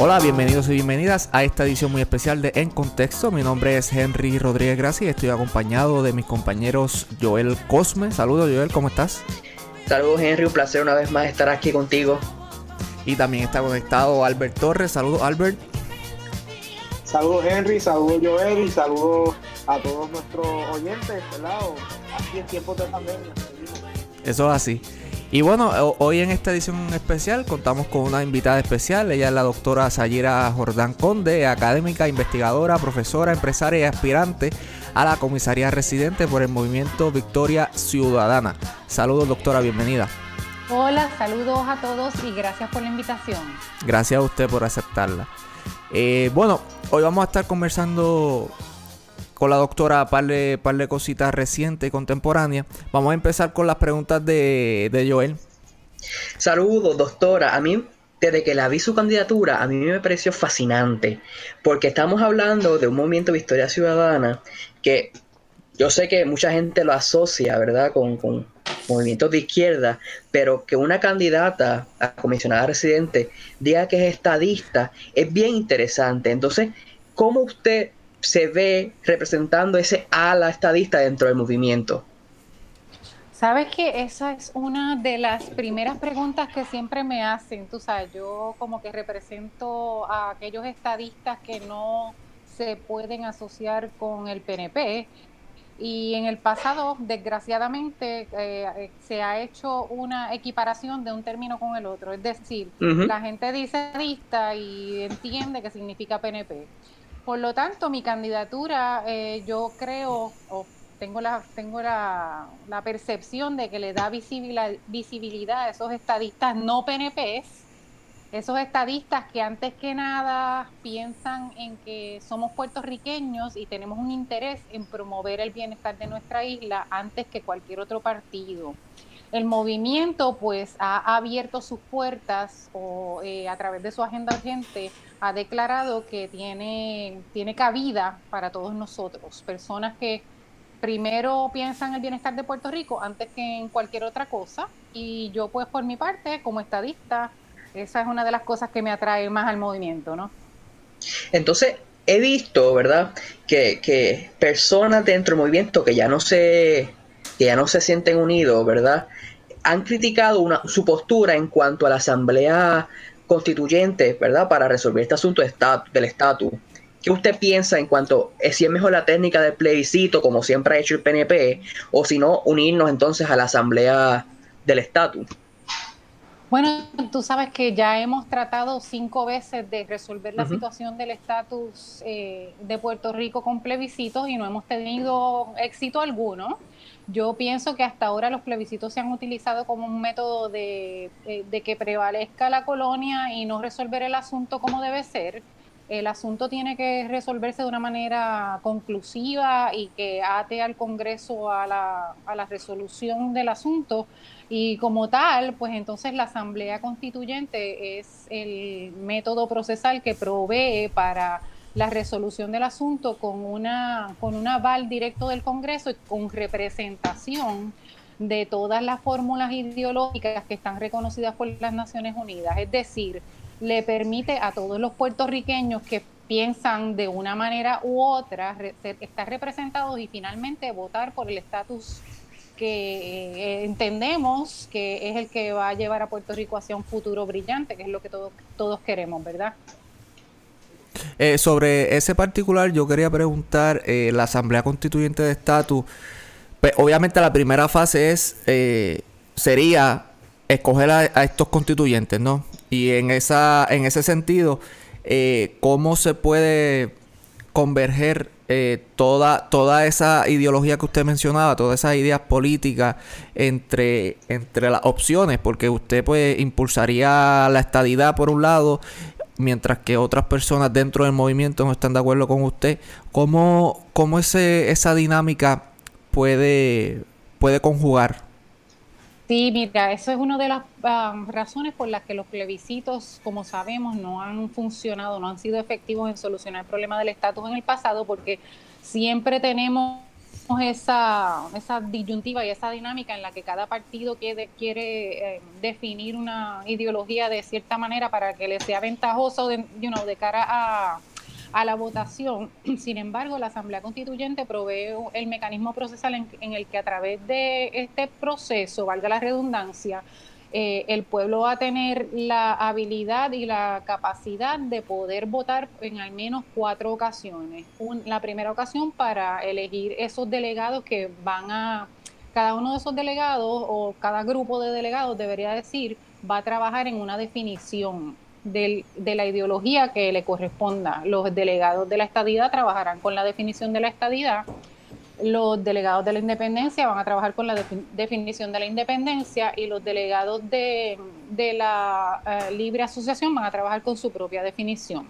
Hola, bienvenidos y bienvenidas a esta edición muy especial de En Contexto. Mi nombre es Henry Rodríguez Gracia y estoy acompañado de mis compañeros Joel Cosme. Saludos Joel, ¿cómo estás? Saludos Henry, un placer una vez más estar aquí contigo. Y también está conectado Albert Torres. Saludos Albert. Saludos Henry, saludos Joel y saludos a todos nuestros oyentes, ¿verdad? Aquí en tiempos de pandemia. Eso es así. Y bueno, hoy en esta edición especial contamos con una invitada especial. Ella es la doctora Sayira Jordán Conde, académica, investigadora, profesora, empresaria y aspirante a la comisaría residente por el movimiento Victoria Ciudadana. Saludos, doctora, bienvenida. Hola, saludos a todos y gracias por la invitación. Gracias a usted por aceptarla. Eh, bueno, hoy vamos a estar conversando con la doctora par de, par de cositas recientes y contemporáneas. Vamos a empezar con las preguntas de, de Joel. Saludos, doctora. A mí, desde que la vi su candidatura, a mí me pareció fascinante, porque estamos hablando de un movimiento de historia ciudadana que yo sé que mucha gente lo asocia, ¿verdad?, con, con movimientos de izquierda, pero que una candidata a comisionada residente diga que es estadista es bien interesante. Entonces, ¿cómo usted se ve representando ese ala estadista dentro del movimiento? Sabes que esa es una de las primeras preguntas que siempre me hacen. Tú sabes, yo como que represento a aquellos estadistas que no se pueden asociar con el PNP. Y en el pasado, desgraciadamente, eh, se ha hecho una equiparación de un término con el otro. Es decir, la gente dice estadista y entiende que significa PNP. Por lo tanto, mi candidatura, eh, yo creo, o tengo la tengo la, percepción de que le da visibilidad, visibilidad a esos estadistas no PNPs, esos estadistas que antes que nada piensan en que somos puertorriqueños y tenemos un interés en promover el bienestar de nuestra isla antes que cualquier otro partido el movimiento pues ha abierto sus puertas o eh, a través de su agenda urgente ha declarado que tiene, tiene cabida para todos nosotros, personas que primero piensan el bienestar de Puerto Rico antes que en cualquier otra cosa y yo pues por mi parte como estadista esa es una de las cosas que me atrae más al movimiento, ¿no? Entonces, he visto, ¿verdad? Que, que personas dentro del movimiento que ya no se que ya no se sienten unidos, ¿verdad? Han criticado una, su postura en cuanto a la asamblea constituyente, ¿verdad? Para resolver este asunto del estatus. ¿Qué usted piensa en cuanto a si es mejor la técnica del plebiscito, como siempre ha hecho el PNP, o si no, unirnos entonces a la asamblea del estatus? Bueno, tú sabes que ya hemos tratado cinco veces de resolver la situación del estatus eh, de Puerto Rico con plebiscitos y no hemos tenido éxito alguno. Yo pienso que hasta ahora los plebiscitos se han utilizado como un método de, que prevalezca la colonia y no resolver el asunto como debe ser. El asunto tiene que resolverse de una manera conclusiva y que ate al Congreso a la, a la resolución del asunto. Y como tal, pues entonces la Asamblea Constituyente es el método procesal que provee para la resolución del asunto con una con un aval directo del Congreso y con representación de todas las fórmulas ideológicas que están reconocidas por las Naciones Unidas. Es decir, le permite a todos los puertorriqueños que piensan de una manera u otra estar representados y finalmente votar por el estatus que eh, entendemos que es el que va a llevar a Puerto Rico hacia un futuro brillante, que es lo que todos, todos queremos, ¿verdad? Eh, sobre ese particular, yo quería preguntar, eh, la Asamblea Constituyente de Estatus, pues obviamente la primera fase es, eh, sería escoger a, estos constituyentes, ¿no? Y en, esa, en ese sentido, ¿cómo se puede converger toda, toda esa ideología que usted mencionaba, todas esas ideas políticas entre, entre las opciones? Porque usted pues impulsaría la estadidad por un lado mientras que otras personas dentro del movimiento no están de acuerdo con usted, ¿cómo, cómo ese, esa dinámica puede, puede conjugar? Sí, mira, eso es una de las ah, razones por las que los plebiscitos, como sabemos, no han funcionado, no han sido efectivos en solucionar el problema del estatus en el pasado, porque siempre tenemos esa, esa disyuntiva y esa dinámica en la que cada partido quiere, quiere eh, definir una ideología de cierta manera para que le sea ventajoso de, cara a, a la votación. Sin embargo, la Asamblea Constituyente provee el mecanismo procesal en, en el que a través de este proceso, valga la redundancia, eh, el pueblo va a tener la habilidad y la capacidad de poder votar en al menos cuatro ocasiones. la primera ocasión para elegir esos delegados que van a, cada uno de esos delegados o cada grupo de delegados debería decir, va a trabajar en una definición de la ideología que le corresponda. Los delegados de la estadidad trabajarán con la definición de la estadidad los delegados de la independencia van a trabajar con la definición de la independencia y los delegados de, la eh, libre asociación van a trabajar con su propia definición.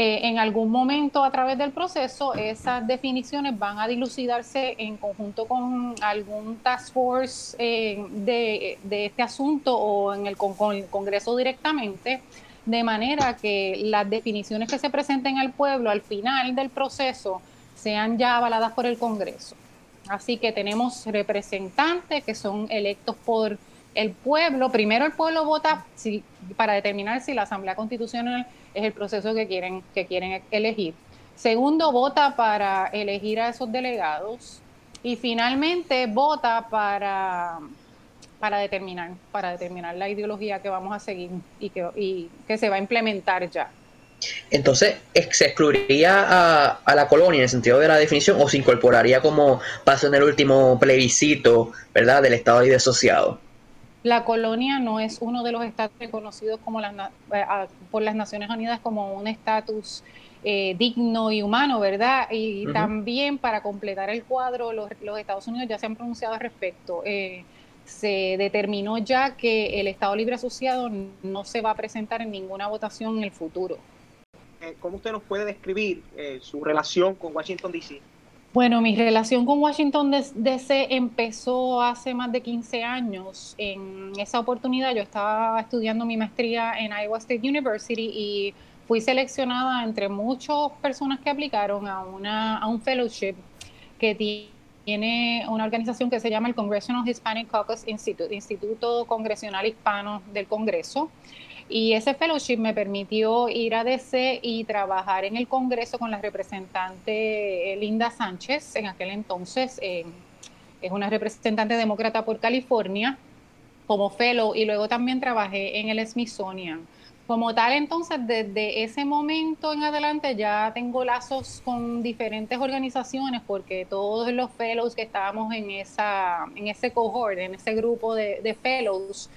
Eh, en algún momento a través del proceso esas definiciones van a dilucidarse en conjunto con algún task force eh, de, este asunto o en el, con el Congreso directamente, de manera que las definiciones que se presenten al pueblo al final del proceso sean ya avaladas por el Congreso. Así que tenemos representantes que son electos por el pueblo. Primero el pueblo vota para determinar si la Asamblea Constitucional es el proceso que quieren, que quieren elegir. Segundo, vota para elegir a esos delegados. Y finalmente vota para, para, determinar, para determinar la ideología que vamos a seguir y que, y que se va a implementar ya. Entonces, ¿se excluiría a, la colonia en el sentido de la definición o se incorporaría como pasó en el último plebiscito, ¿verdad?, del Estado Libre Asociado. La colonia no es uno de los estados reconocidos como las, eh, por las Naciones Unidas como un estatus eh, digno y humano, ¿verdad? Y también para completar el cuadro, los, Estados Unidos ya se han pronunciado al respecto. Eh, se determinó ya que el Estado Libre Asociado no se va a presentar en ninguna votación en el futuro. Eh, ¿cómo usted nos puede describir eh, su relación con Washington, D.C.? Bueno, mi relación con Washington D.C. empezó hace más de 15 años. En esa oportunidad yo estaba estudiando mi maestría en Iowa State University y fui seleccionada entre muchas personas que aplicaron a, una, a un fellowship que tiene una organización que se llama el Congressional Hispanic Caucus Institute, Instituto Congresional Hispano del Congreso. Y ese fellowship me permitió ir a DC y trabajar en el Congreso con la representante eh, Linda Sánchez, en aquel entonces eh, es una representante demócrata por California, como fellow, y luego también trabajé en el Smithsonian. Como tal, entonces, desde ese momento en adelante ya tengo lazos con diferentes organizaciones porque todos los fellows que estábamos en, esa, en ese cohort, en ese grupo de, de fellows,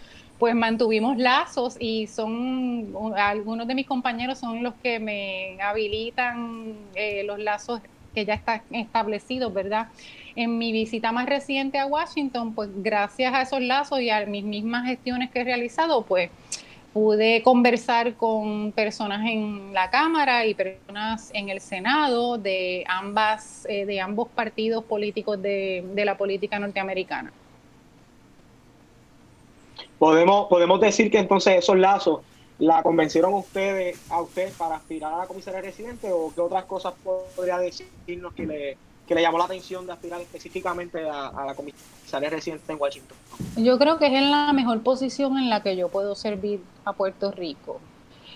pues mantuvimos lazos y son algunos de mis compañeros son los que me habilitan eh, los lazos que ya están establecidos, ¿verdad? En mi visita más reciente a Washington, pues gracias a esos lazos y a mis mismas gestiones que he realizado, pues pude conversar con personas en la Cámara y personas en el Senado de ambas, eh, de ambos partidos políticos de la política norteamericana. Podemos, podemos decir que entonces esos lazos la convencieron ustedes a usted para aspirar a la comisaría residente o qué otras cosas podría decirnos que le, que le llamó la atención de aspirar específicamente a, la comisaría residente en Washington? Yo creo que es en la mejor posición en la que yo puedo servir a Puerto Rico.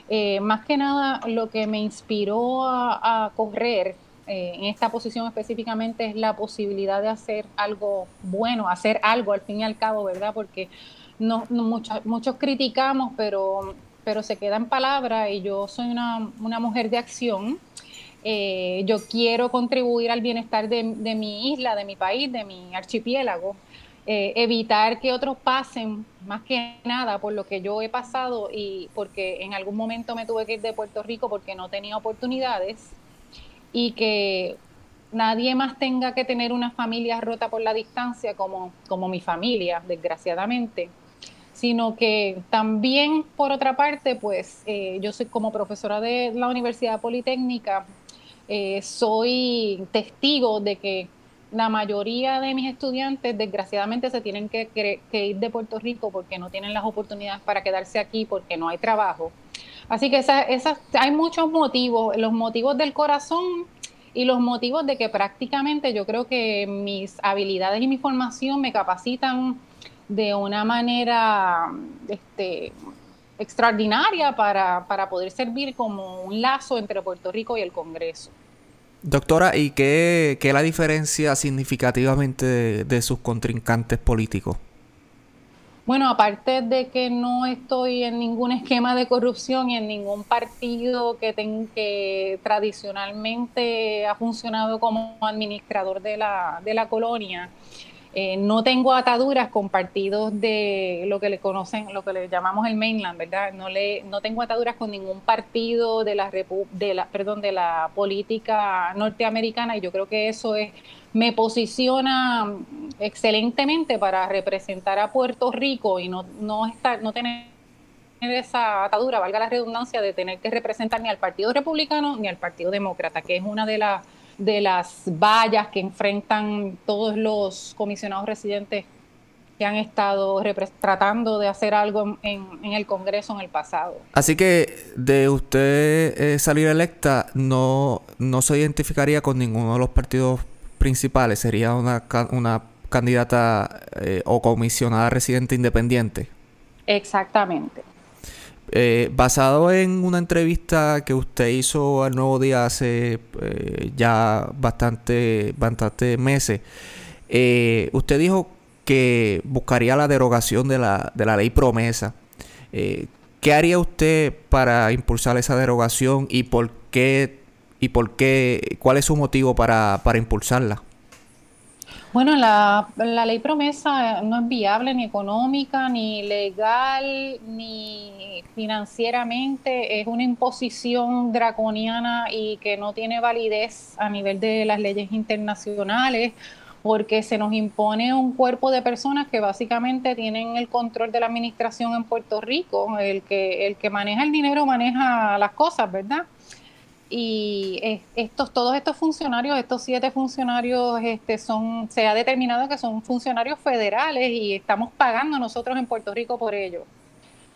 Eh, más que nada, lo que me inspiró a, correr eh, en esta posición específicamente es la posibilidad de hacer algo bueno, hacer algo al fin y al cabo, ¿verdad? Porque no, muchos criticamos, pero, pero se queda en palabra y yo soy una, mujer de acción. Eh, yo quiero contribuir al bienestar de, mi isla, de mi país, de mi archipiélago, eh, evitar que otros pasen más que nada por lo que yo he pasado y porque en algún momento me tuve que ir de Puerto Rico porque no tenía oportunidades y que nadie más tenga que tener una familia rota por la distancia como, como mi familia, desgraciadamente sino que también, por otra parte, pues eh, yo soy como profesora de la Universidad Politécnica, eh, soy testigo de que la mayoría de mis estudiantes desgraciadamente se tienen que, ir de Puerto Rico porque no tienen las oportunidades para quedarse aquí porque no hay trabajo. Así que hay muchos motivos. Los motivos del corazón y los motivos de que prácticamente yo creo que mis habilidades y mi formación me capacitan de una manera este, extraordinaria para, para poder servir como un lazo entre Puerto Rico y el Congreso. Doctora, ¿y qué, qué la diferencia significativamente de, sus contrincantes políticos? Bueno, aparte de que no estoy en ningún esquema de corrupción y en ningún partido que, que tradicionalmente ha funcionado como administrador de la, de la colonia, eh, no tengo ataduras con partidos de lo que le conocen, lo que le llamamos el mainland, ¿verdad? No le, no tengo ataduras con ningún partido de la, de la, perdón, de la política norteamericana y yo creo que eso es me posiciona excelentemente para representar a Puerto Rico y no, no estar, no tener esa atadura, valga la redundancia, de tener que representar ni al Partido Republicano ni al Partido Demócrata, que es una de las de las vallas que enfrentan todos los comisionados residentes que han estado tratando de hacer algo en, el Congreso en el pasado. Así que de usted eh, salir electa no, no se identificaría con ninguno de los partidos principales, sería una, una candidata eh, o comisionada residente independiente. Exactamente. Eh, basado en una entrevista que usted hizo al Nuevo Día hace eh, ya bastante, bastante meses, eh, usted dijo que buscaría la derogación de la, de la ley promesa. ¿Qué haría usted para impulsar esa derogación y por qué y por qué cuál es su motivo para, para impulsarla? Bueno, la, ley promesa no es viable ni económica, ni legal, ni financieramente. Es una imposición draconiana y que no tiene validez a nivel de las leyes internacionales porque se nos impone un cuerpo de personas que básicamente tienen el control de la administración en Puerto Rico. El que, el que maneja el dinero maneja las cosas, ¿verdad? Y estos todos estos funcionarios, estos siete funcionarios, este, son se ha determinado que son funcionarios federales y estamos pagando nosotros en Puerto Rico por ello.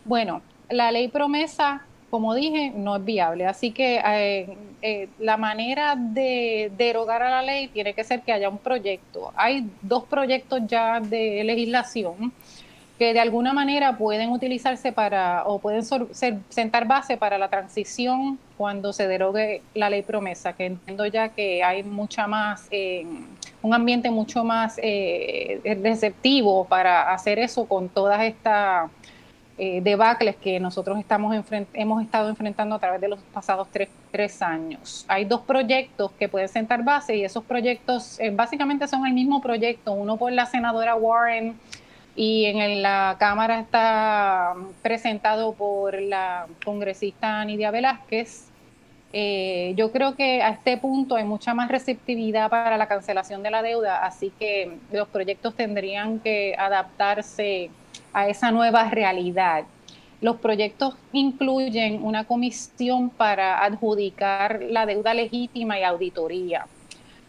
Bueno, la ley promesa, como dije, no es viable, así que eh, eh, la manera de derogar a la ley tiene que ser que haya un proyecto. Hay dos proyectos ya de legislación que de alguna manera pueden utilizarse para o pueden sentar base para la transición cuando se derogue la ley promesa, que entiendo ya que hay mucha más, eh, un ambiente mucho más eh, receptivo para hacer eso con todas estas eh, debacles que nosotros estamos hemos estado enfrentando a través de los pasados tres, tres, años. Hay dos proyectos que pueden sentar base y esos proyectos básicamente son el mismo proyecto, uno por la senadora Warren y en la Cámara está presentado por la congresista Nidia Velázquez. Eh, yo creo que a este punto hay mucha más receptividad para la cancelación de la deuda, así que los proyectos tendrían que adaptarse a esa nueva realidad. Los proyectos incluyen una comisión para adjudicar la deuda legítima y auditoría.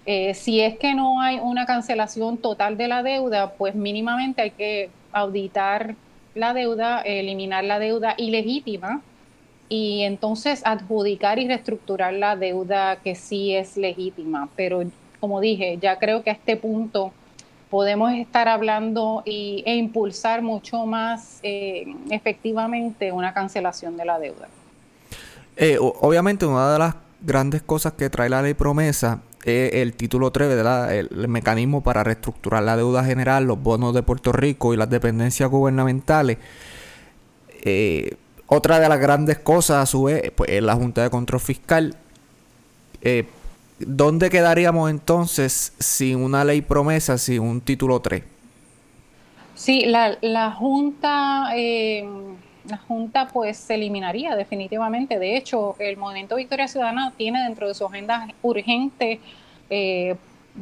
Eh, si es que no hay una cancelación total de la deuda, pues mínimamente hay que auditar la deuda, eliminar la deuda ilegítima y entonces adjudicar y reestructurar la deuda que sí es legítima. Pero como dije, ya creo que a este punto podemos estar hablando y, e impulsar mucho más eh, efectivamente una cancelación de la deuda. Eh, obviamente una de las grandes cosas que trae la ley promesa el título 3, ¿verdad? El, mecanismo para reestructurar la deuda general, los bonos de Puerto Rico y las dependencias gubernamentales. Eh, otra de las grandes cosas, a su vez, pues, es la Junta de Control Fiscal. Eh, ¿Dónde quedaríamos entonces sin una ley promesa, sin un título 3? Sí, la, la Junta... La Junta pues se eliminaría definitivamente. De hecho, el Movimiento Victoria Ciudadana tiene dentro de su agenda urgente, eh,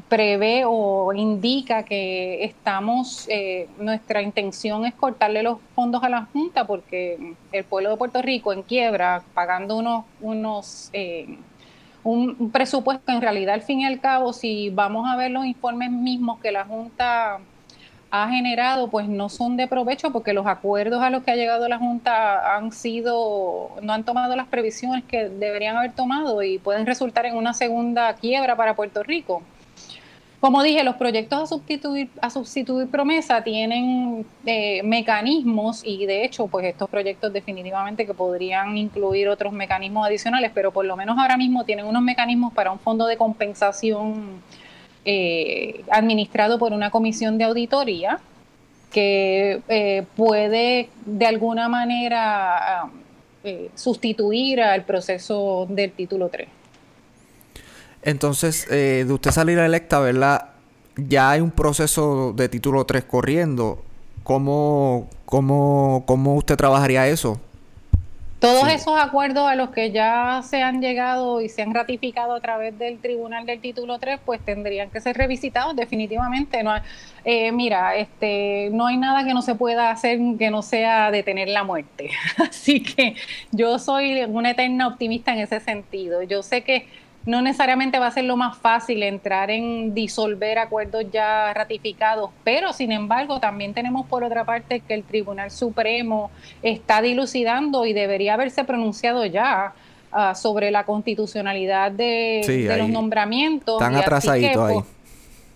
prevé o indica que estamos, eh, nuestra intención es cortarle los fondos a la Junta porque el pueblo de Puerto Rico en quiebra, pagando unos, unos eh, un presupuesto que en realidad al fin y al cabo, si vamos a ver los informes mismos que la Junta ha generado pues no son de provecho porque los acuerdos a los que ha llegado la Junta han sido, no han tomado las previsiones que deberían haber tomado y pueden resultar en una segunda quiebra para Puerto Rico. Como dije, los proyectos a sustituir, a sustituir promesa tienen eh, mecanismos y de hecho, pues estos proyectos definitivamente que podrían incluir otros mecanismos adicionales, pero por lo menos ahora mismo tienen unos mecanismos para un fondo de compensación eh, administrado por una comisión de auditoría que eh, puede de alguna manera sustituir al proceso del título 3. Entonces, eh, de usted salir electa, ¿verdad? Ya hay un proceso de título 3 corriendo. ¿Cómo, cómo, cómo usted trabajaría eso? Todos esos acuerdos a los que ya se han llegado y se han ratificado a través del Tribunal del Título 3, pues tendrían que ser revisitados definitivamente. No, eh, mira, este, no hay nada que no se pueda hacer que no sea detener la muerte. Así que yo soy una eterna optimista en ese sentido. Yo sé que no necesariamente va a ser lo más fácil entrar en disolver acuerdos ya ratificados, pero sin embargo también tenemos por otra parte que el Tribunal Supremo está dilucidando y debería haberse pronunciado ya ah, sobre la constitucionalidad de, los nombramientos. Están atrasaditos ahí.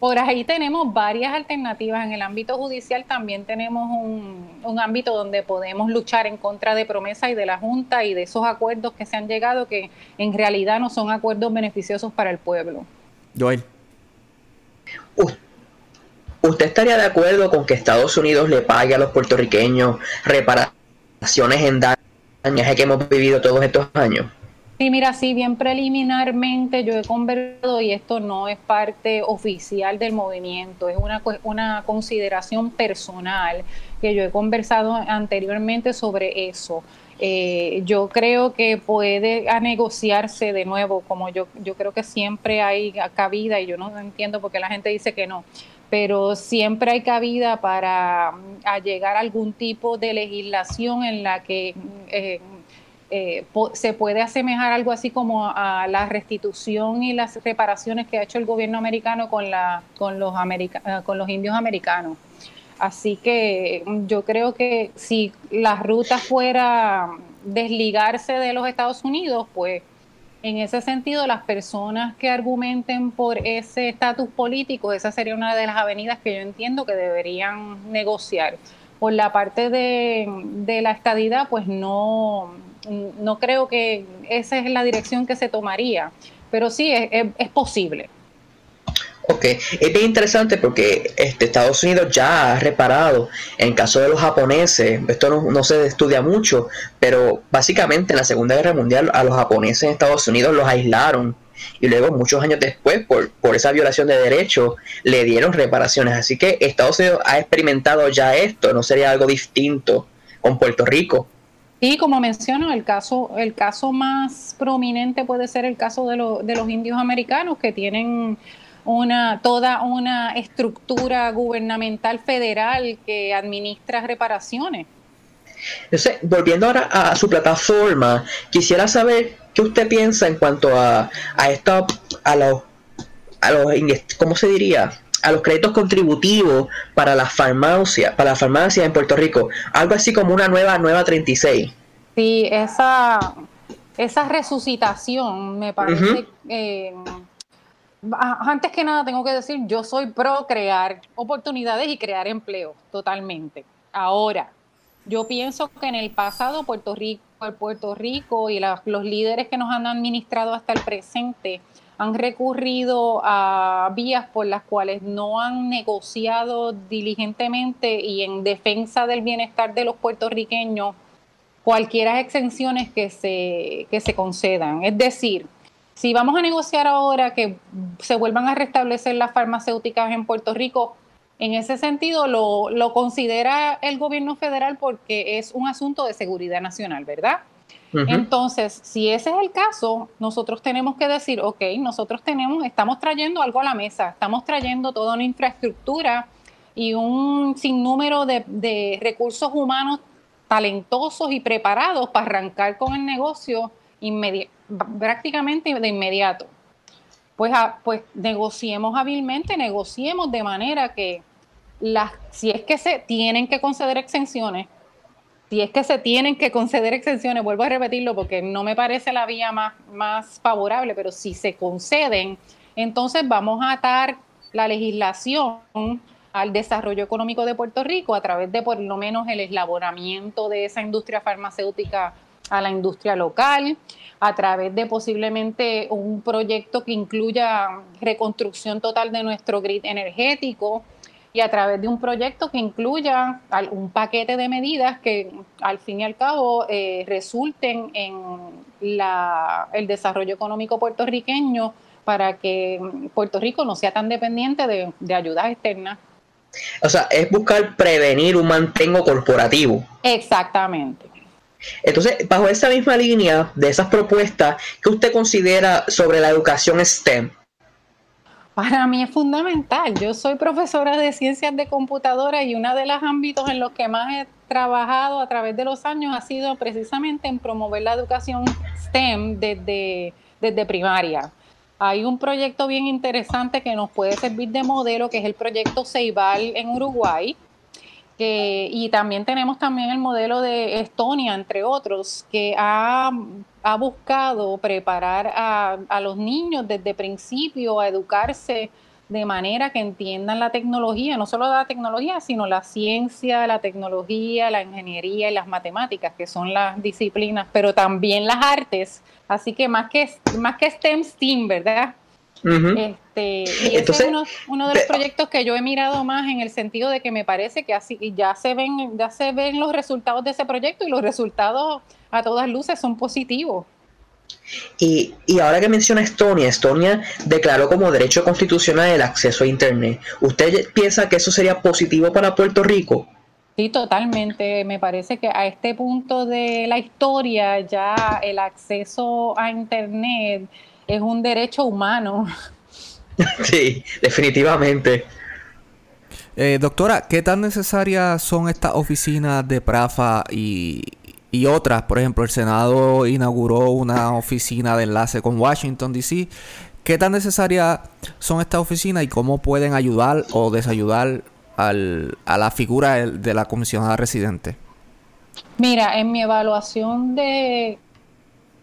Por ahí tenemos varias alternativas. En el ámbito judicial también tenemos un, ámbito donde podemos luchar en contra de promesa y de la Junta y de esos acuerdos que se han llegado que en realidad no son acuerdos beneficiosos para el pueblo. Joel. ¿Usted estaría de acuerdo con que Estados Unidos le pague a los puertorriqueños reparaciones en daños que hemos vivido todos estos años? Sí, mira, sí, bien preliminarmente yo he conversado y esto no es parte oficial del movimiento, es una, una consideración personal que yo he conversado anteriormente sobre eso. Eh, yo creo que puede a negociarse de nuevo, como yo, yo creo que siempre hay cabida y yo no entiendo por qué la gente dice que no, pero siempre hay cabida para mm, llegar a algún tipo de legislación en la que eh, eh, se puede asemejar algo así como a la restitución y las reparaciones que ha hecho el gobierno americano con, la, con, los, eh, con los indios americanos. Así que mm, yo creo que si la ruta fuera desligarse de los Estados Unidos, pues en ese sentido las personas que argumenten por ese estatus político, esa sería una de las avenidas que yo entiendo que deberían negociar. Por la parte de la estadidad, pues no, no creo que esa es la dirección que se tomaría, pero sí es, posible. Ok, es interesante porque este, Estados Unidos ya ha reparado en caso de los japoneses, esto no, se estudia mucho, pero básicamente en la Segunda Guerra Mundial a los japoneses en Estados Unidos los aislaron y luego muchos años después por, por esa violación de derechos le dieron reparaciones, así que Estados Unidos ha experimentado ya esto, no sería algo distinto con Puerto Rico. Y como menciono, el caso, el caso más prominente puede ser el caso de, de los indios americanos que tienen una, toda una estructura gubernamental federal que administra reparaciones. Entonces, volviendo ahora a su plataforma, quisiera saber qué usted piensa en cuanto a, a a los, a los, ¿cómo se diría? A los créditos contributivos para las farmacias, para las farmacias en Puerto Rico, algo así como una nueva nueva 36. Sí, esa, esa resucitación me parece. Eh, antes que nada, tengo que decir, yo soy pro crear oportunidades y crear empleo, totalmente. Ahora, yo pienso que en el pasado Puerto Rico, Puerto Rico y los líderes que nos han administrado hasta el presente han recurrido a vías por las cuales no han negociado diligentemente y en defensa del bienestar de los puertorriqueños cualquiera exenciones que se, que se concedan. Es decir, si vamos a negociar ahora que se vuelvan a restablecer las farmacéuticas en Puerto Rico, en ese sentido lo, lo considera el gobierno federal porque es un asunto de seguridad nacional, ¿verdad? Entonces, si ese es el caso, nosotros tenemos que decir, ok, nosotros tenemos, estamos trayendo algo a la mesa, estamos trayendo toda una infraestructura y un sinnúmero de, de recursos humanos talentosos y preparados para arrancar con el negocio prácticamente de inmediato. Pues, pues negociemos hábilmente, negociemos de manera que las, si es que se tienen que conceder exenciones, si es que se tienen que conceder exenciones, vuelvo a repetirlo porque no me parece la vía más, más favorable, pero si se conceden, entonces vamos a atar la legislación al desarrollo económico de Puerto Rico a través de por lo menos el eslabonamiento de esa industria farmacéutica a la industria local, a través de posiblemente un proyecto que incluya reconstrucción total de nuestro grid energético y a través de un proyecto que incluya un paquete de medidas que al fin y al cabo eh, resulten en el desarrollo económico puertorriqueño para que Puerto Rico no sea tan dependiente de, de ayudas externas. O sea, es buscar prevenir un mantengo corporativo. Exactamente. Entonces, bajo esa misma línea de esas propuestas, ¿qué usted considera sobre la educación STEM? Para mí es fundamental. Yo soy profesora de ciencias de computadora y uno de los ámbitos en los que más he trabajado a través de los años ha sido precisamente en promover la educación STEM desde, desde primaria. Hay un proyecto bien interesante que nos puede servir de modelo, que es el proyecto Ceibal en Uruguay. y también tenemos también el modelo de Estonia, entre otros, que ha, buscado preparar a, a, los niños desde principio a educarse de manera que entiendan la tecnología, no solo la tecnología, sino la ciencia, la tecnología, la ingeniería y las matemáticas, que son las disciplinas, pero también las artes. Así que más que, más que STEM, STEAM, ¿verdad? este, y ese es uno, de los proyectos que yo he mirado más en el sentido de que me parece que así ya se ven, ya se ven los resultados de ese proyecto y los resultados a todas luces son positivos. Y, ahora que menciona Estonia, Estonia declaró como derecho constitucional el acceso a Internet. ¿Usted piensa que eso sería positivo para Puerto Rico? Sí, totalmente. Me parece que a este punto de la historia ya el acceso a Internet es un derecho humano. Sí, definitivamente. Eh, doctora, ¿qué tan necesarias son estas oficinas de PRAFA y, y otras. Por ejemplo, el Senado inauguró una oficina de enlace con Washington, D.C. ¿Qué tan necesarias son estas oficinas y cómo pueden ayudar o desayudar al, a la figura de la comisionada residente? Mira, en mi evaluación de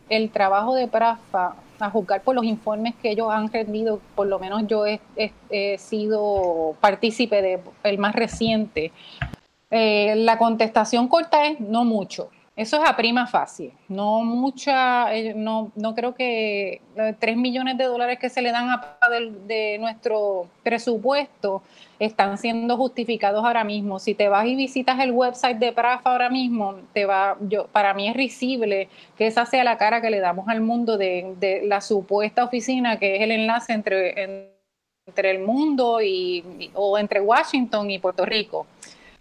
el trabajo de PRAFA, a juzgar por los informes que ellos han rendido, por lo menos yo he, sido partícipe de el más reciente. Eh, la contestación corta es no mucho. Eso es a prima fácil, no mucha, eh, no, no creo que 3 eh, millones de dólares que se le dan a de, de nuestro presupuesto están siendo justificados ahora mismo. Si te vas y visitas el website de PRAFA ahora mismo, te va, yo, para mí es risible que esa sea la cara que le damos al mundo de, la supuesta oficina que es el enlace entre, entre el mundo y, o entre Washington y Puerto Rico.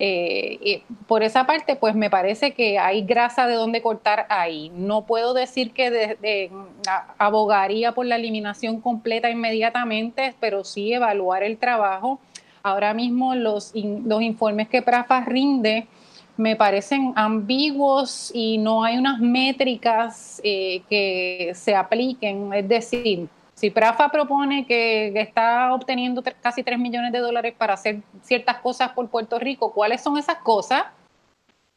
Eh, por esa parte, pues me parece que hay grasa de donde cortar ahí. No puedo decir que abogaría por la eliminación completa inmediatamente, pero sí evaluar el trabajo. Ahora mismo los, los informes que PRAFA rinde me parecen ambiguos y no hay unas métricas eh, que se apliquen. Es decir, si Prafa propone que, está obteniendo casi 3 millones de dólares para hacer ciertas cosas por Puerto Rico, ¿cuáles son esas cosas?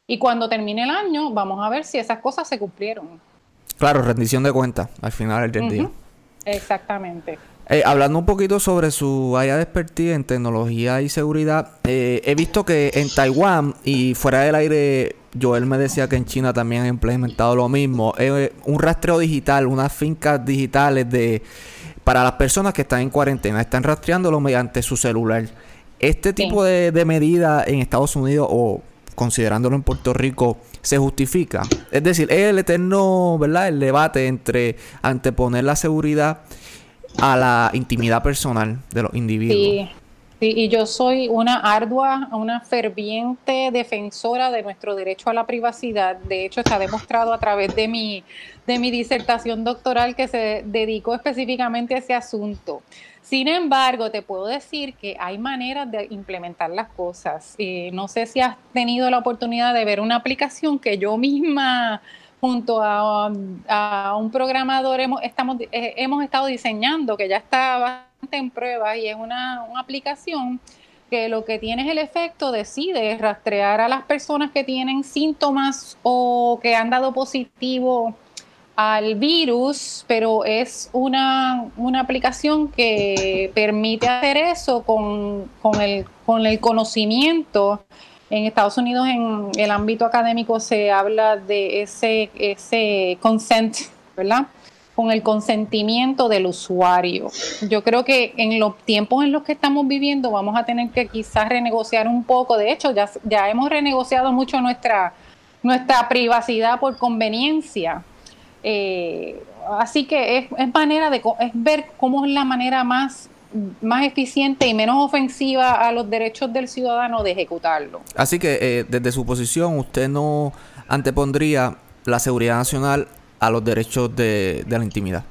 Y cuando termine el año, vamos a ver si esas cosas se cumplieron. Claro, rendición de cuentas al final del día. Exactamente. Eh, hablando un poquito sobre su área de expertise en tecnología y seguridad, eh, he visto que en Taiwán y fuera del aire, Joel me decía que en China también han implementado lo mismo. Eh, un rastreo digital, unas fincas digitales de para las personas que están en cuarentena, están rastreándolo mediante su celular. Este tipo de, de medida en Estados Unidos o considerándolo en Puerto Rico se justifica. Es decir, es el eterno, ¿verdad? El debate entre anteponer la seguridad a la intimidad personal de los individuos. Sí, sí, y yo soy una ardua, una ferviente defensora de nuestro derecho a la privacidad. De hecho, está demostrado a través de mi de mi disertación doctoral que se dedicó específicamente a ese asunto. Sin embargo, te puedo decir que hay maneras de implementar las cosas. Eh, no sé si has tenido la oportunidad de ver una aplicación que yo misma junto a, un programador hemos, estamos, eh, hemos estado diseñando, que ya está en prueba y es una, una aplicación que lo que tiene es el efecto decide rastrear a las personas que tienen síntomas o que han dado positivo al virus, pero es una, aplicación que permite hacer eso con, el, con el conocimiento. En Estados Unidos, en el ámbito académico, se habla de ese, ese consent, ¿verdad? Con el consentimiento del usuario. Yo creo que en los tiempos en los que estamos viviendo vamos a tener que quizás renegociar un poco. De hecho, ya, ya hemos renegociado mucho nuestra, nuestra privacidad por conveniencia. Eh, así que es, es, manera de es ver cómo es la manera más más eficiente y menos ofensiva a los derechos del ciudadano de ejecutarlo. Así que eh, desde su posición usted no antepondría la seguridad nacional a los derechos de, la intimidad.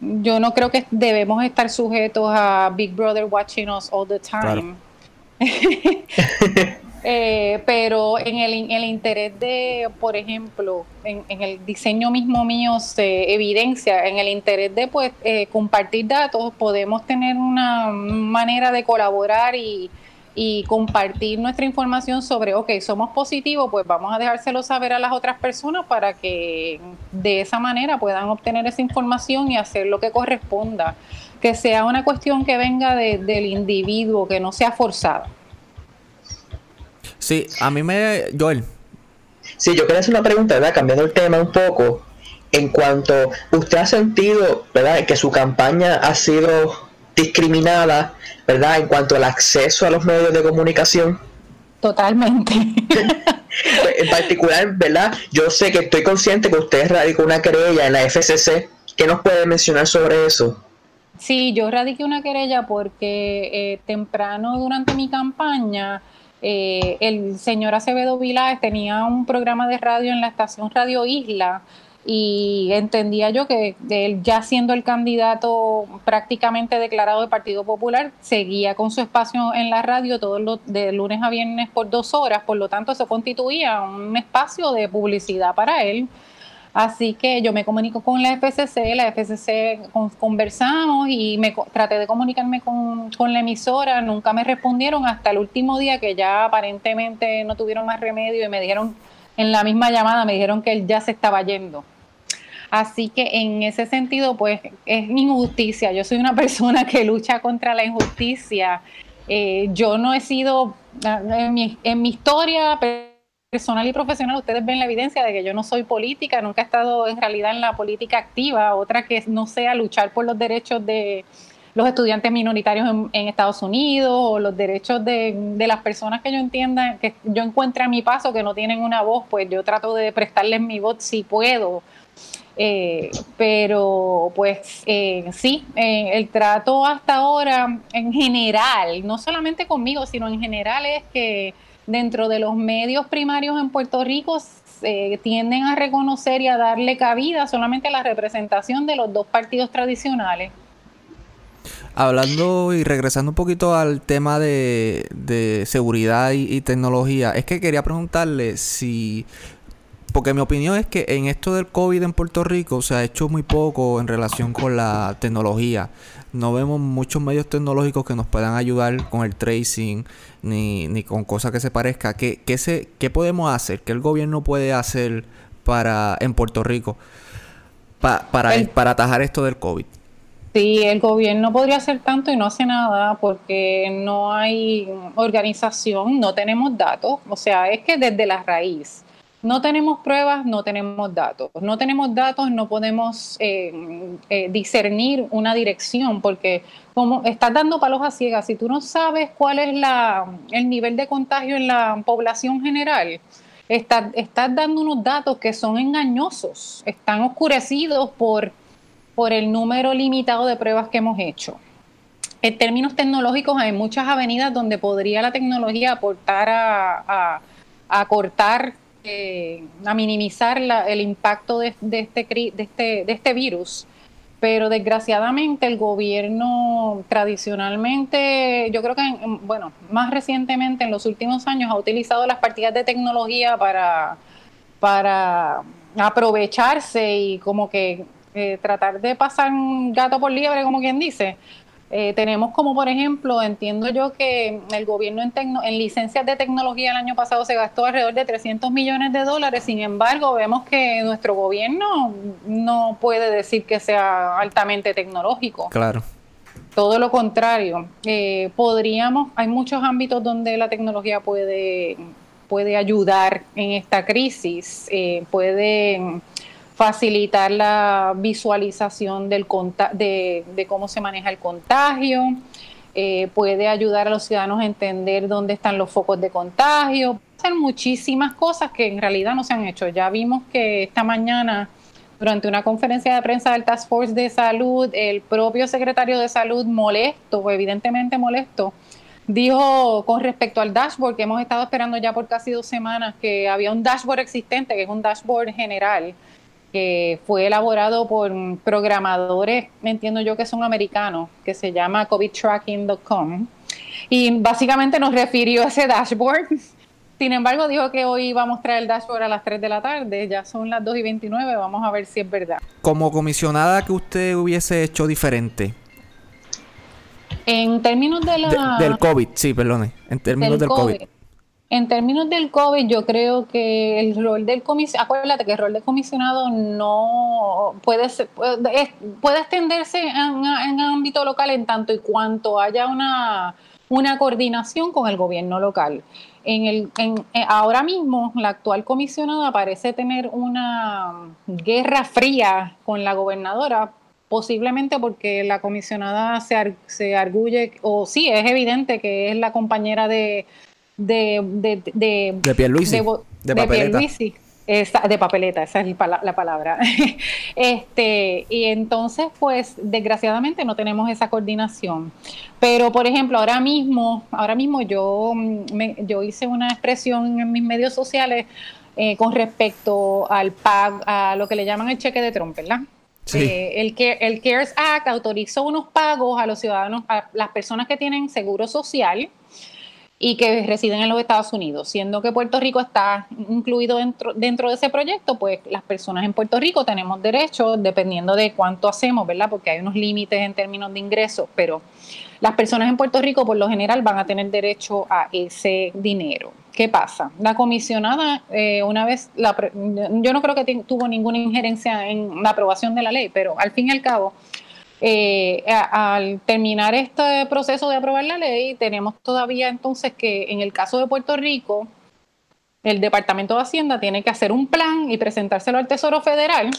Yo no creo que debemos estar sujetos a Big Brother watching us all the time. Eh, pero en el, el, interés de, por ejemplo, en, el diseño mismo mío se evidencia, en el interés de pues eh, compartir datos, podemos tener una manera de colaborar y, y compartir nuestra información sobre, ok, somos positivos, pues vamos a dejárselo saber a las otras personas para que de esa manera puedan obtener esa información y hacer lo que corresponda. Que sea una cuestión que venga del individuo, que no sea forzada. Sí, a mí me... Joel. Sí, yo quería hacer una pregunta, ¿verdad? Cambiando el tema un poco. En cuanto usted ha sentido, ¿verdad? Que su campaña ha sido discriminada ¿verdad? En cuanto al acceso a los medios de comunicación. Totalmente. en particular, ¿verdad? Yo sé que estoy consciente que usted radicó una querella en la FCC. ¿Qué nos puede mencionar sobre eso? Sí, yo radiqué una querella porque eh, temprano durante mi campaña eh, el señor Acevedo Vilaes tenía un programa de radio en la estación Radio Isla y entendía yo que él ya siendo el candidato prácticamente declarado del Partido Popular, seguía con su espacio en la radio todos los de lunes a viernes por dos horas, por lo tanto eso constituía un espacio de publicidad para él. Así que yo me comunico con la FCC, la FCC conversamos y me traté de comunicarme con, con la emisora, nunca me respondieron hasta el último día que ya aparentemente no tuvieron más remedio y me dijeron en la misma llamada, me dijeron que él ya se estaba yendo. Así que en ese sentido, pues es injusticia. Yo soy una persona que lucha contra la injusticia. Eh, yo no he sido, en mi, en mi historia personal y profesional, ustedes ven la evidencia de que yo no soy política, nunca he estado en realidad en la política activa, otra que no sea luchar por los derechos de los estudiantes minoritarios en, Estados Unidos o los derechos de, de, las personas que yo entienda, que yo encuentre a mi paso que no tienen una voz, pues yo trato de prestarles mi voz si puedo. Eh, pero pues eh, sí, eh, el trato hasta ahora en general, no solamente conmigo, sino en general es que dentro de los medios primarios en Puerto Rico tienden a reconocer y a darle cabida solamente a la representación de los dos partidos tradicionales. Hablando y regresando un poquito al tema de, seguridad y, tecnología, es que quería preguntarle si porque mi opinión es que en esto del COVID en Puerto Rico se ha hecho muy poco en relación con la tecnología. No vemos muchos medios tecnológicos que nos puedan ayudar con el tracing ni, ni con cosas que se parezca. ¿Qué, qué, se, ¿Qué podemos hacer? ¿Qué el gobierno puede hacer para en Puerto Rico para, para atajar esto del COVID? Sí, el gobierno podría hacer tanto y no hace nada porque no hay organización, no tenemos datos. O sea, es que desde la raíz no tenemos pruebas, no tenemos datos. No tenemos datos, no podemos eh, eh, discernir una dirección, porque como estás dando palos a ciegas, si tú no sabes cuál es el nivel de contagio en la población general, estás, dando unos datos que son engañosos, están oscurecidos por, el número limitado de pruebas que hemos hecho. En términos tecnológicos, hay muchas avenidas donde podría la tecnología aportar a, a cortar a minimizar el impacto de, este, de, este, de este virus. Pero desgraciadamente el gobierno tradicionalmente, yo creo que, bueno, más recientemente en los últimos años ha utilizado las partidas de tecnología para, para aprovecharse y como que eh, tratar de pasar un gato por liebre, como quien dice, Eh, tenemos como, por ejemplo, entiendo yo que el gobierno en, en licencias de tecnología el año pasado se gastó alrededor de 300 millones de dólares, sin embargo, vemos que nuestro gobierno no puede decir que sea altamente tecnológico. Claro. Todo lo contrario. Eh, podríamos, hay muchos ámbitos donde la tecnología puede, puede ayudar en esta crisis, eh, puede facilitar la visualización del de, de cómo se maneja el contagio, eh, puede ayudar a los ciudadanos a entender dónde están los focos de contagio, hacer muchísimas cosas que en realidad no se han hecho. Ya vimos que esta mañana, durante una conferencia de prensa del Task Force de Salud, el propio secretario de Salud molesto, evidentemente molesto, dijo con respecto al dashboard que hemos estado esperando ya por casi dos semanas que había un dashboard existente, que es un dashboard general, que fue elaborado por programadores, entiendo yo que son americanos, que se llama covidtracking.com. Y básicamente nos refirió a ese dashboard. Sin embargo, dijo que hoy iba a mostrar el dashboard a las 3 de la tarde. Ya son las 2 y 29. Vamos a ver si es verdad. Como comisionada que usted hubiese hecho diferente. En términos de la... del COVID, sí, perdone. En términos del, COVID. En términos del COVID, yo creo que el rol del comisionado, acuérdate que el rol del comisionado no puede ser, puede, extenderse en, en, ámbito local en tanto y cuanto haya una, coordinación con el gobierno local. En el, en, eh, ahora mismo, la actual comisionada parece tener una guerra fría con la gobernadora, posiblemente porque la comisionada se, se arguye, o sí, es evidente que es la compañera de de de de, de Pierluisi, de, de papeleta. de papeleta, esa es la palabra. este, y entonces, pues, desgraciadamente no tenemos esa coordinación. Pero, por ejemplo, ahora mismo, ahora mismo yo, mm, yo hice una expresión en mis medios sociales eh, con respecto al PAG, a lo que le llaman el cheque de Trump, ¿verdad? Sí. Eh, el, que, el CARES Act autorizó unos pagos a los ciudadanos, a las personas que tienen seguro social, y que residen en los Estados Unidos. Siendo que Puerto Rico está incluido dentro, dentro de ese proyecto, pues las personas en Puerto Rico tenemos derecho, dependiendo de cuánto hacemos, ¿verdad? Porque hay unos límites en términos de ingresos, pero las personas en Puerto Rico por lo general van a tener derecho a ese dinero. ¿Qué pasa? La comisionada, eh, una vez, la, yo no creo que tuvo ninguna injerencia en la aprobación de la ley, pero al fin y al cabo, eh, al terminar este proceso de aprobar la ley, tenemos todavía entonces que en el caso de Puerto Rico, el Departamento de Hacienda tiene que hacer un plan y presentárselo al Tesoro Federal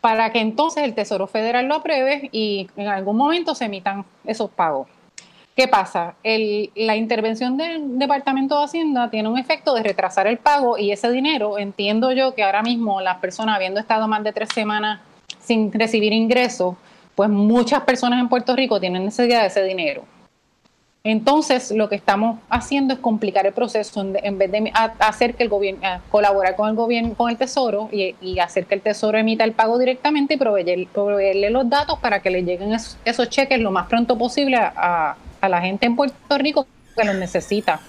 para que entonces el Tesoro Federal lo apruebe y en algún momento se emitan esos pagos. ¿Qué pasa? la intervención del Departamento de Hacienda tiene un efecto de retrasar el pago y ese dinero, entiendo yo que ahora mismo las personas habiendo estado más de tres semanas sin recibir ingresos, pues muchas personas en Puerto Rico tienen necesidad de ese dinero. Entonces, lo que estamos haciendo es complicar el proceso en vez de hacer que el gobierno, colaborar con el gobierno, con el Tesoro y, hacer que el Tesoro emita el pago directamente y proveerle los datos para que le lleguen esos, cheques lo más pronto posible a, la gente en Puerto Rico que los necesita.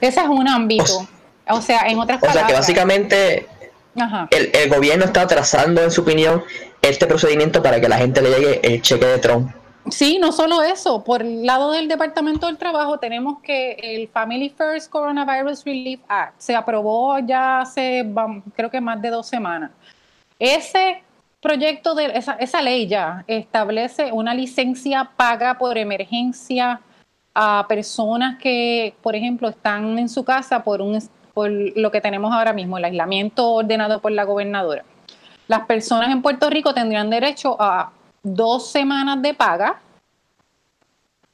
Ese es un ámbito. O, sea, en otras palabras. O sea, que básicamente el, el, gobierno está trazando, en su opinión, este procedimiento para que la gente le llegue el cheque de Trump. Sí, no solo eso, por el lado del Departamento del Trabajo tenemos que el Family First Coronavirus Relief Act se aprobó ya hace, creo que más de dos semanas. Ese proyecto de esa, esa ley ya establece una licencia paga por emergencia a personas que, por ejemplo, están en su casa por, un, por lo que tenemos ahora mismo, el aislamiento ordenado por la gobernadora las personas en Puerto Rico tendrían derecho a dos semanas de paga.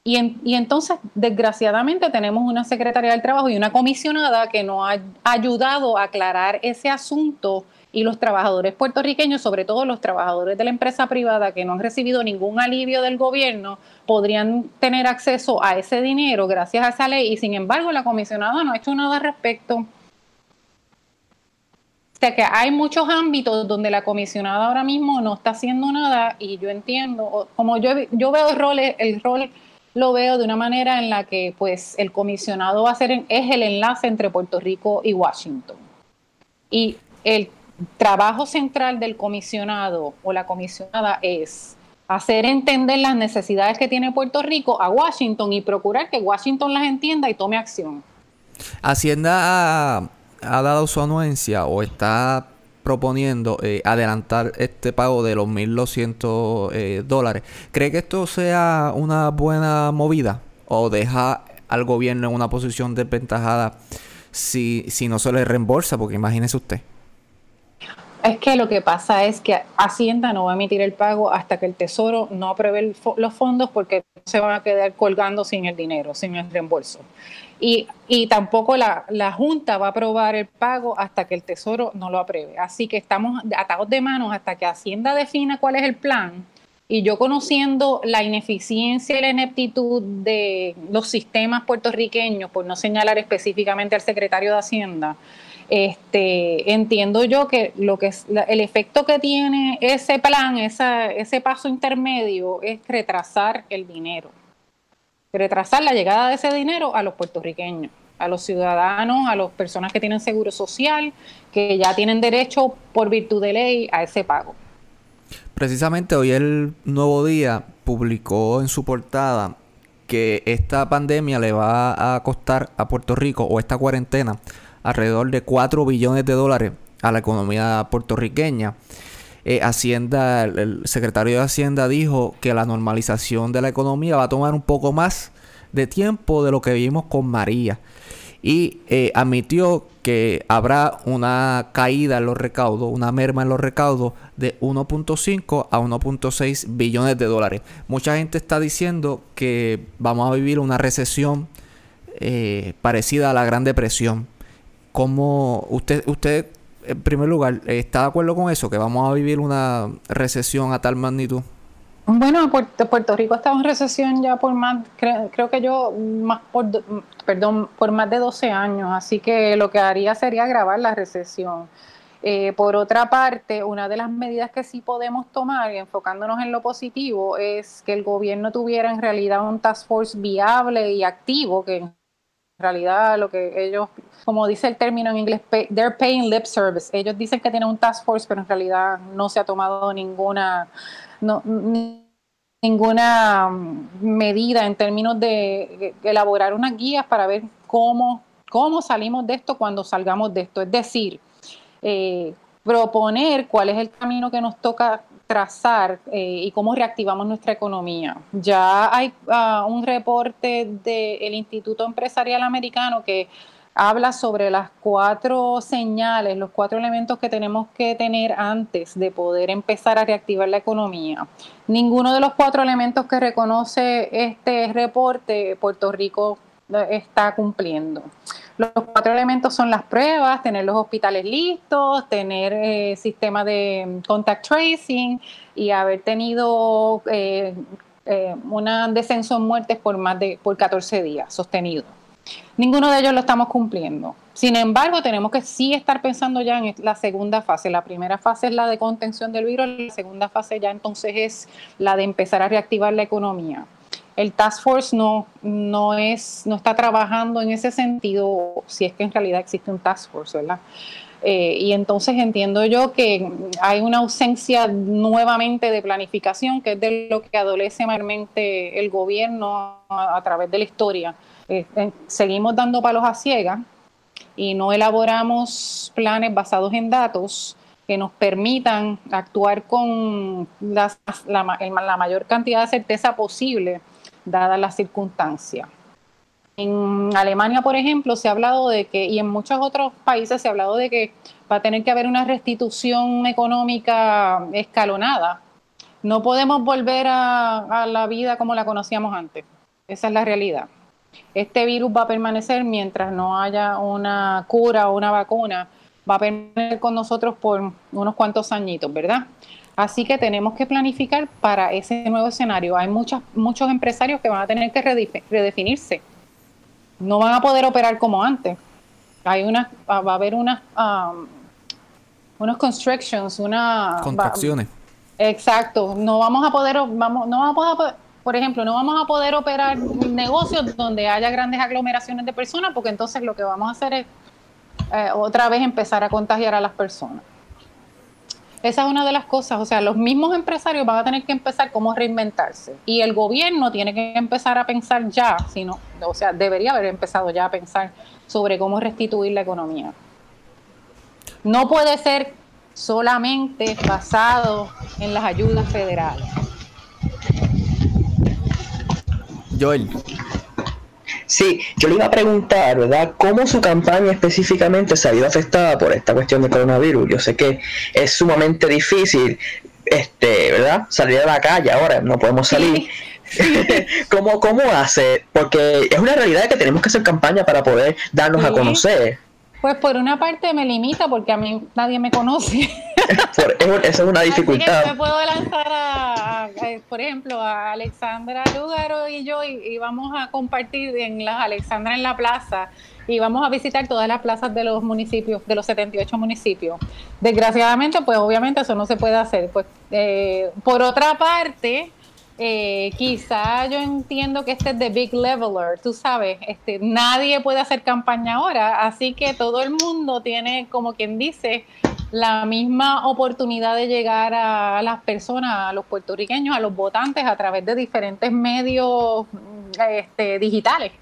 Y, entonces, desgraciadamente, tenemos una secretaria del trabajo y una comisionada que nos ha ayudado a aclarar ese asunto. Y los trabajadores puertorriqueños, sobre todo los trabajadores de la empresa privada que no han recibido ningún alivio del gobierno, podrían tener acceso a ese dinero gracias a esa ley. Y sin embargo la comisionada no ha hecho nada al respecto sea que hay muchos ámbitos donde la comisionada ahora mismo no está haciendo nada y yo entiendo, como yo, yo veo el rol, el rol lo veo de una manera en la que pues el comisionado va a ser, es el enlace entre Puerto Rico y Washington. Y el trabajo central del comisionado o la comisionada es hacer entender las necesidades que tiene Puerto Rico a Washington y procurar que Washington las entienda y tome acción. Hacienda ha, dado su anuencia o está proponiendo eh, adelantar este pago de los 1.200 eh, dólares. ¿Cree que esto sea una buena movida o deja al gobierno en una posición desventajada si, si no se le reembolsa? Porque imagínese usted. Es que lo que pasa es que Hacienda no va a emitir el pago hasta que el Tesoro no apruebe los fondos porque se van a quedar colgando sin el dinero, sin el reembolso. Y, y tampoco la, Junta va a aprobar el pago hasta que el Tesoro no lo apruebe. Así que estamos atados de manos hasta que Hacienda defina cuál es el plan. Y yo conociendo la ineficiencia y la ineptitud de los sistemas puertorriqueños, por no señalar específicamente al secretario de Hacienda, este, entiendo yo que lo que el efecto que tiene ese plan, ese paso intermedio, es retrasar el dinero, retrasar la llegada de ese dinero a los puertorriqueños, a los ciudadanos, a las personas que tienen seguro social, que ya tienen derecho por virtud de ley a ese pago. Precisamente hoy el Nuevo Día publicó en su portada que esta pandemia le va a costar a Puerto Rico o esta cuarentena alrededor de 4 billones de dólares a la economía puertorriqueña. Eh, Hacienda, el, secretario de Hacienda dijo que la normalización de la economía va a tomar un poco más de tiempo de lo que vimos con María. Y eh, admitió que habrá una caída en los recaudos, una merma en los recaudos de 1.5 a 1.6 billones de dólares. Mucha gente está diciendo que vamos a vivir una recesión eh, parecida a la Gran Depresión. ¿Cómo usted, usted, en primer lugar, está de acuerdo con eso? ¿Que vamos a vivir una recesión a tal magnitud? Bueno, Puerto, Rico está en recesión ya por más, creo, que yo, más por, perdón, por más de 12 años, así que lo que haría sería agravar la recesión. Eh, por otra parte, una de las medidas que sí podemos tomar, enfocándonos en lo positivo, es que el gobierno tuviera en realidad un task force viable y activo, que realidad lo que ellos, como dice el término en inglés, they're paying lip service. Ellos dicen que tienen un task force, pero en realidad no se ha tomado ninguna, ninguna mm, medida en términos de elaborar unas guías para ver cómo, cómo salimos de esto cuando salgamos de esto. Es decir, eh, proponer cuál es el camino que nos toca trazar eh, y cómo reactivamos nuestra economía. Ya hay ah, un reporte del Instituto Empresarial Americano que habla sobre las cuatro señales, los cuatro elementos que tenemos que tener antes de poder empezar a reactivar la economía. Ninguno de los cuatro elementos que reconoce este reporte Puerto Rico eh, está cumpliendo. Los cuatro elementos son las pruebas, tener los hospitales listos, tener eh, sistema de contact tracing y haber tenido eh, eh, un descenso en muertes por más de por 14 días sostenido. Ninguno de ellos lo estamos cumpliendo. Sin embargo, tenemos que sí estar pensando ya en la segunda fase. La primera fase es la de contención del virus, la segunda fase ya entonces es la de empezar a reactivar la economía el Task Force no, no, es, no está trabajando en ese sentido, si es que en realidad existe un Task Force, ¿verdad? Eh, y entonces entiendo yo que hay una ausencia nuevamente de planificación, que es de lo que adolece mayormente el gobierno a, través de la historia. Eh, eh, seguimos dando palos a ciegas y no elaboramos planes basados en datos que nos permitan actuar con la, la mayor cantidad de certeza posible dadas las circunstancias. En Alemania, por ejemplo, se ha hablado de que, y en muchos otros países se ha hablado de que va a tener que haber una restitución económica escalonada. No podemos volver a, la vida como la conocíamos antes. Esa es la realidad. Este virus va a permanecer mientras no haya una cura o una vacuna. Va a permanecer con nosotros por unos cuantos añitos, ¿verdad? Así que tenemos que planificar para ese nuevo escenario. Hay muchos muchos empresarios que van a tener que redefinirse. No van a poder operar como antes. Hay una, ah, va a haber unas, um, unos constructions, una contracciones. exacto. No vamos a poder, vamos, no vamos a poder, por ejemplo, no vamos a poder operar negocios donde haya grandes aglomeraciones de personas, porque entonces lo que vamos a hacer es eh, otra vez empezar a contagiar a las personas. Esa es una de las cosas, o sea, los mismos empresarios van a tener que empezar cómo reinventarse y el gobierno tiene que empezar a pensar ya, sino, o sea, debería haber empezado ya a pensar sobre cómo restituir la economía. No puede ser solamente basado en las ayudas federales. Joel. Sí, yo le iba a preguntar, ¿verdad? ¿Cómo su campaña específicamente se ha ido afectada por esta cuestión del coronavirus? Yo sé que es sumamente difícil, este, ¿verdad? Salir a la calle ahora, no podemos salir. ¿Cómo, ¿Cómo hace? Porque es una realidad que tenemos que hacer campaña para poder darnos a conocer. Pues por una parte me limita porque a mí nadie me conoce. esa es una dificultad. Así que me puedo lanzar a, por ejemplo, a Alexandra Lugaro y yo y, vamos a compartir en las Alexandra en la plaza y vamos a visitar todas las plazas de los municipios, de los 78 municipios. Desgraciadamente, pues obviamente eso no se puede hacer. Pues eh, por otra parte, eh, quizá yo entiendo que este es de big leveler, tú sabes, este, nadie puede hacer campaña ahora, así que todo el mundo tiene, como quien dice, la misma oportunidad de llegar a las personas, a los puertorriqueños, a los votantes a través de diferentes medios este, digitales.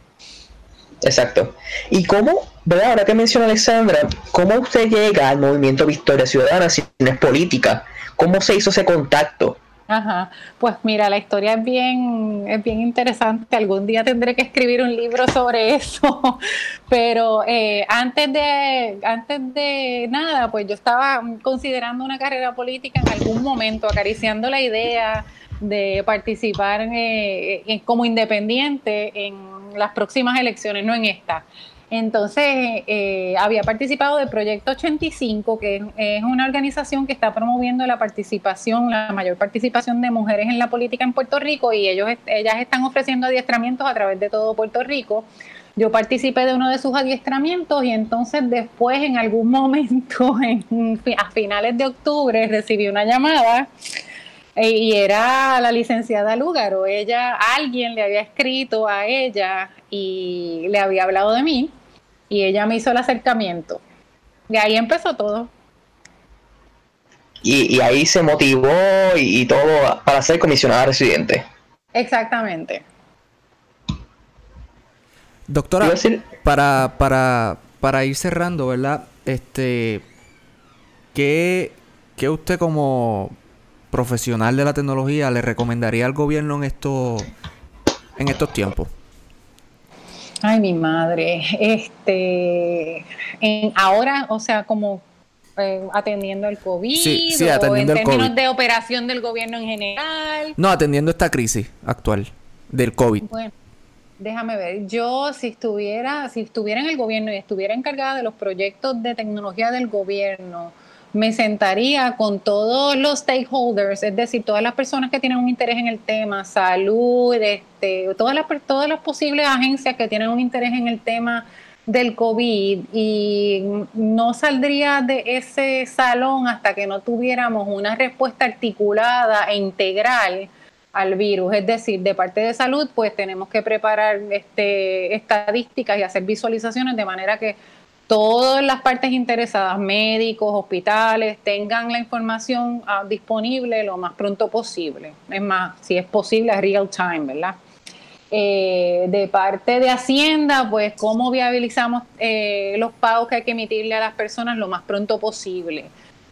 Exacto. ¿Y cómo, verdad, ahora que menciona Alexandra, cómo usted llega al movimiento Victoria Ciudadana si no es política? ¿Cómo se hizo ese contacto? Ajá, pues mira, la historia es bien, es bien interesante. Algún día tendré que escribir un libro sobre eso. Pero eh, antes de, antes de nada, pues yo estaba considerando una carrera política en algún momento, acariciando la idea de participar eh, como independiente en las próximas elecciones, no en esta. Entonces, eh, había participado del Proyecto 85, que es una organización que está promoviendo la participación, la mayor participación de mujeres en la política en Puerto Rico y ellos, ellas están ofreciendo adiestramientos a través de todo Puerto Rico. Yo participé de uno de sus adiestramientos y entonces después, en algún momento, a finales de octubre, recibí una llamada eh, y era la licenciada Lúgaro. Ella, alguien le había escrito a ella y le había hablado de mí y ella me hizo el acercamiento. Y ahí empezó todo. Y, ahí se motivó y, todo para ser comisionada residente. Exactamente. Doctora, para, para, para ir cerrando, ¿verdad? Este, ¿qué, ¿qué, usted como profesional de la tecnología le recomendaría al gobierno en estos, en estos tiempos? Ay, mi madre. Este, en, ahora, o sea, como eh, atendiendo el COVID, sí, sí, atendiendo o en términos de operación del gobierno en general. No, atendiendo esta crisis actual del COVID. Bueno, déjame ver. Yo, si estuviera, si estuviera en el gobierno y estuviera encargada de los proyectos de tecnología del gobierno, me sentaría con todos los stakeholders, es decir, todas las personas que tienen un interés en el tema, salud, este, todas las todas las posibles agencias que tienen un interés en el tema del COVID y no saldría de ese salón hasta que no tuviéramos una respuesta articulada e integral al virus, es decir, de parte de salud, pues tenemos que preparar este, estadísticas y hacer visualizaciones de manera que todas las partes interesadas, médicos, hospitales, tengan la información ah, disponible lo más pronto posible. Es más, si es posible, real time, ¿verdad? Eh, de parte de Hacienda, pues cómo viabilizamos eh, los pagos que hay que emitirle a las personas lo más pronto posible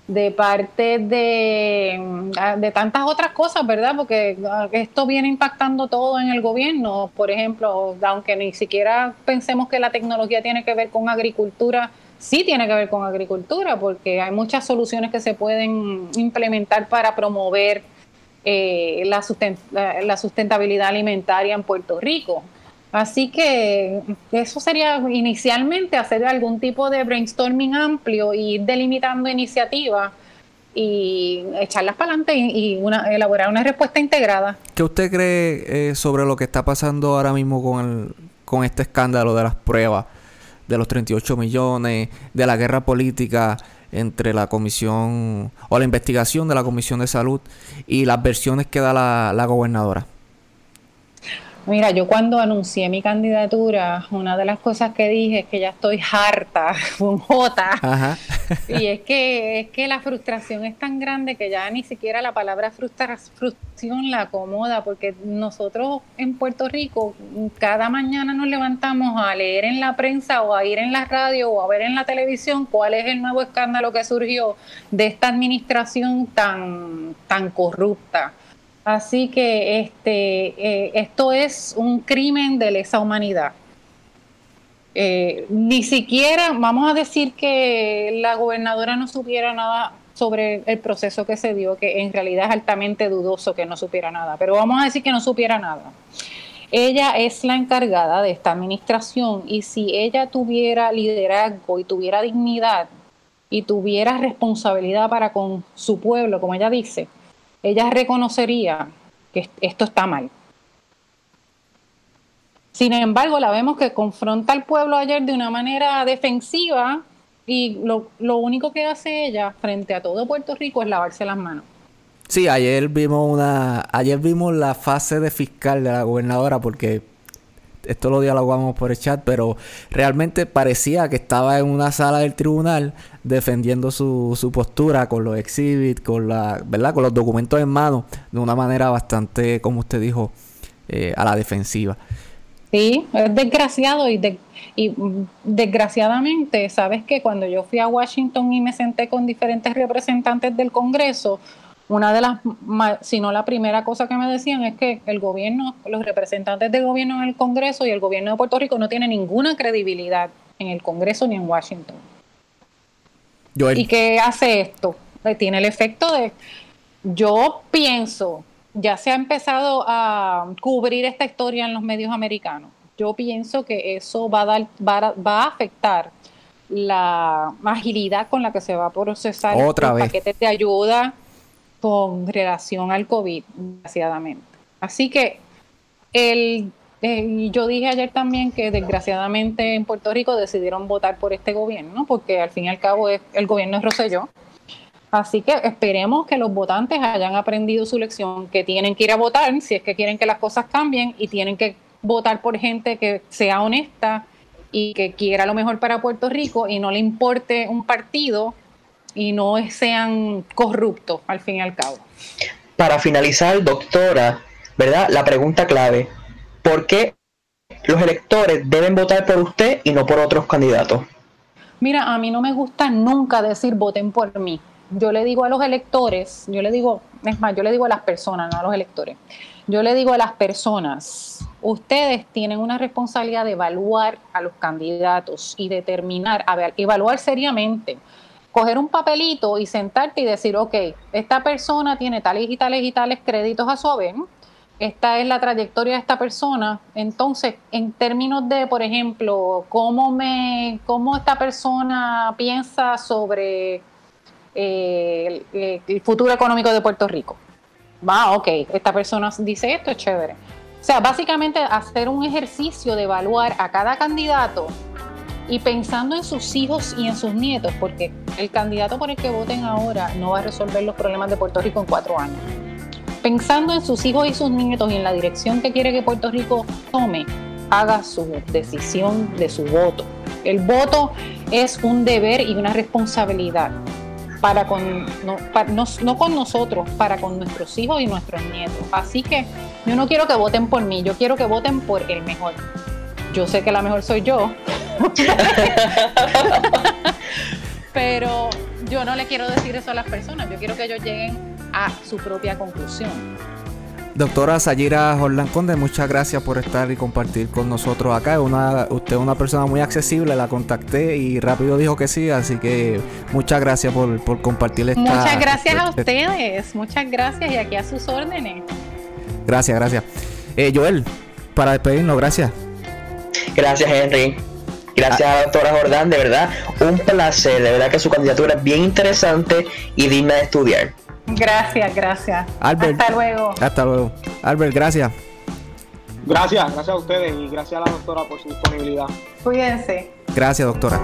de parte de, mm, de tantas otras cosas, ¿verdad? Porque ah, esto viene impactando todo en el gobierno. Por ejemplo, aunque ni siquiera pensemos que la tecnología tiene que ver con agricultura, sí tiene que ver con agricultura, porque hay muchas soluciones que se pueden implementar para promover eh, la, la sustentabilidad alimentaria en Puerto Rico. Así que eso sería inicialmente hacer algún tipo de brainstorming amplio y ir delimitando iniciativas y echarlas para adelante y, elaborar una respuesta integrada. ¿Qué usted cree eh, sobre lo que está pasando ahora mismo con, el, con este escándalo de las pruebas, de los 38 millones, de la guerra política entre la comisión o la investigación de la Comisión de Salud y las versiones que da la gobernadora? Mira, yo cuando anuncié mi candidatura, una de las cosas que dije es que ya estoy harta, con J, Y es que, es que la frustración es tan grande que ya ni siquiera la palabra frustración la acomoda, porque nosotros en Puerto Rico cada mañana nos levantamos a leer en la prensa o a ir en la radio o a ver en la televisión cuál es el nuevo escándalo que surgió de esta administración tan, tan corrupta. Así que este, eh, esto es un crimen de lesa humanidad. Eh, ni siquiera, vamos a decir que la gobernadora no supiera nada sobre el proceso que se dio, que en realidad es altamente dudoso que no supiera nada, pero vamos a decir que no supiera nada. Ella es la encargada de esta administración y si ella tuviera liderazgo y tuviera dignidad y tuviera responsabilidad para con su pueblo, como ella dice, ella reconocería que esto está mal sin embargo, la vemos que confronta al pueblo ayer de una manera defensiva y lo, único que hace ella frente a todo Puerto Rico es lavarse las manos. Sí, ayer vimos una, ayer vimos la fase de fiscal de la gobernadora porque esto lo dialogamos por el chat, pero realmente parecía que estaba en una sala del tribunal defendiendo su, su postura con los exhibits, con la, ¿verdad? con los documentos en mano, de una manera bastante, como usted dijo, eh, a la defensiva. Sí, es desgraciado y, y desgraciadamente, sabes que cuando yo fui a Washington y me senté con diferentes representantes del Congreso, una de las, si no la primera cosa que me decían es que el gobierno, los representantes del gobierno en el Congreso y el gobierno de Puerto Rico no tienen ninguna credibilidad en el Congreso ni en Washington. ¿Y qué hace esto? Eh, tiene el efecto de, yo pienso ya se ha empezado a cubrir esta historia en los medios americanos. Yo pienso que eso va a, dar, va a, afectar la agilidad con la que se va a procesar el paquete de ayuda con relación al COVID, desgraciadamente. Así que el, yo dije ayer también que desgraciadamente en Puerto Rico decidieron votar por este gobierno, porque al fin y al cabo es, el gobierno es Roselló Así que esperemos que los votantes hayan aprendido su lección, que tienen que ir a votar si es que quieren que las cosas cambien y tienen que votar por gente que sea honesta y que quiera lo mejor para Puerto Rico y no le importe un partido y no sean corruptos al fin y al cabo. Para finalizar, doctora, ¿verdad? La pregunta clave, ¿por qué los electores deben votar por usted y no por otros candidatos? Mira, a mí no me gusta nunca decir voten por mí yo le digo a los electores, yo le digo, es más, yo le digo a las personas, no a los electores, yo le digo a las personas, ustedes tienen una responsabilidad de evaluar a los candidatos y determinar, a ver, evaluar seriamente, coger un papelito y sentarte y decir, ok, esta persona tiene tales y tales y tales créditos a su haber, esta es la trayectoria de esta persona. Entonces, en términos de, por ejemplo, cómo me, cómo esta persona piensa sobre eh, el, futuro económico de Puerto Rico. Va, ok, esta persona dice esto, es chévere. O sea, básicamente hacer un ejercicio de evaluar a cada candidato y pensando en sus hijos y en sus nietos, porque el candidato por el que voten ahora no va a resolver los problemas de Puerto Rico en cuatro años. Pensando en sus hijos y sus nietos y en la dirección que quiere que Puerto Rico tome, haga su decisión de su voto. El voto es un deber y una responsabilidad para con, no, no, con nosotros, para con nuestros hijos y nuestros nietos. Así que yo no quiero que voten por mí, yo quiero que voten por el mejor. Yo sé que la mejor soy yo, pero yo no le quiero decir eso a las personas, yo quiero que ellos lleguen a su propia conclusión. Doctora Sayira Jordan Conde, muchas gracias por estar y compartir con nosotros acá. Una, usted es una persona muy accesible, la contacté y rápido dijo que sí, así que muchas gracias por, por compartir esta... Muchas gracias a ustedes, muchas gracias y aquí a sus órdenes. Gracias, gracias. Eh, Joel, para despedirnos, gracias. Gracias, Henry. Gracias, a doctora Jordán, de verdad, un placer. De verdad que su candidatura es bien interesante y digna de estudiar. Gracias, gracias. Albert, hasta luego. Hasta luego. Albert, gracias. Gracias, gracias a ustedes y gracias a la doctora por su disponibilidad. Cuídense. Gracias, doctora.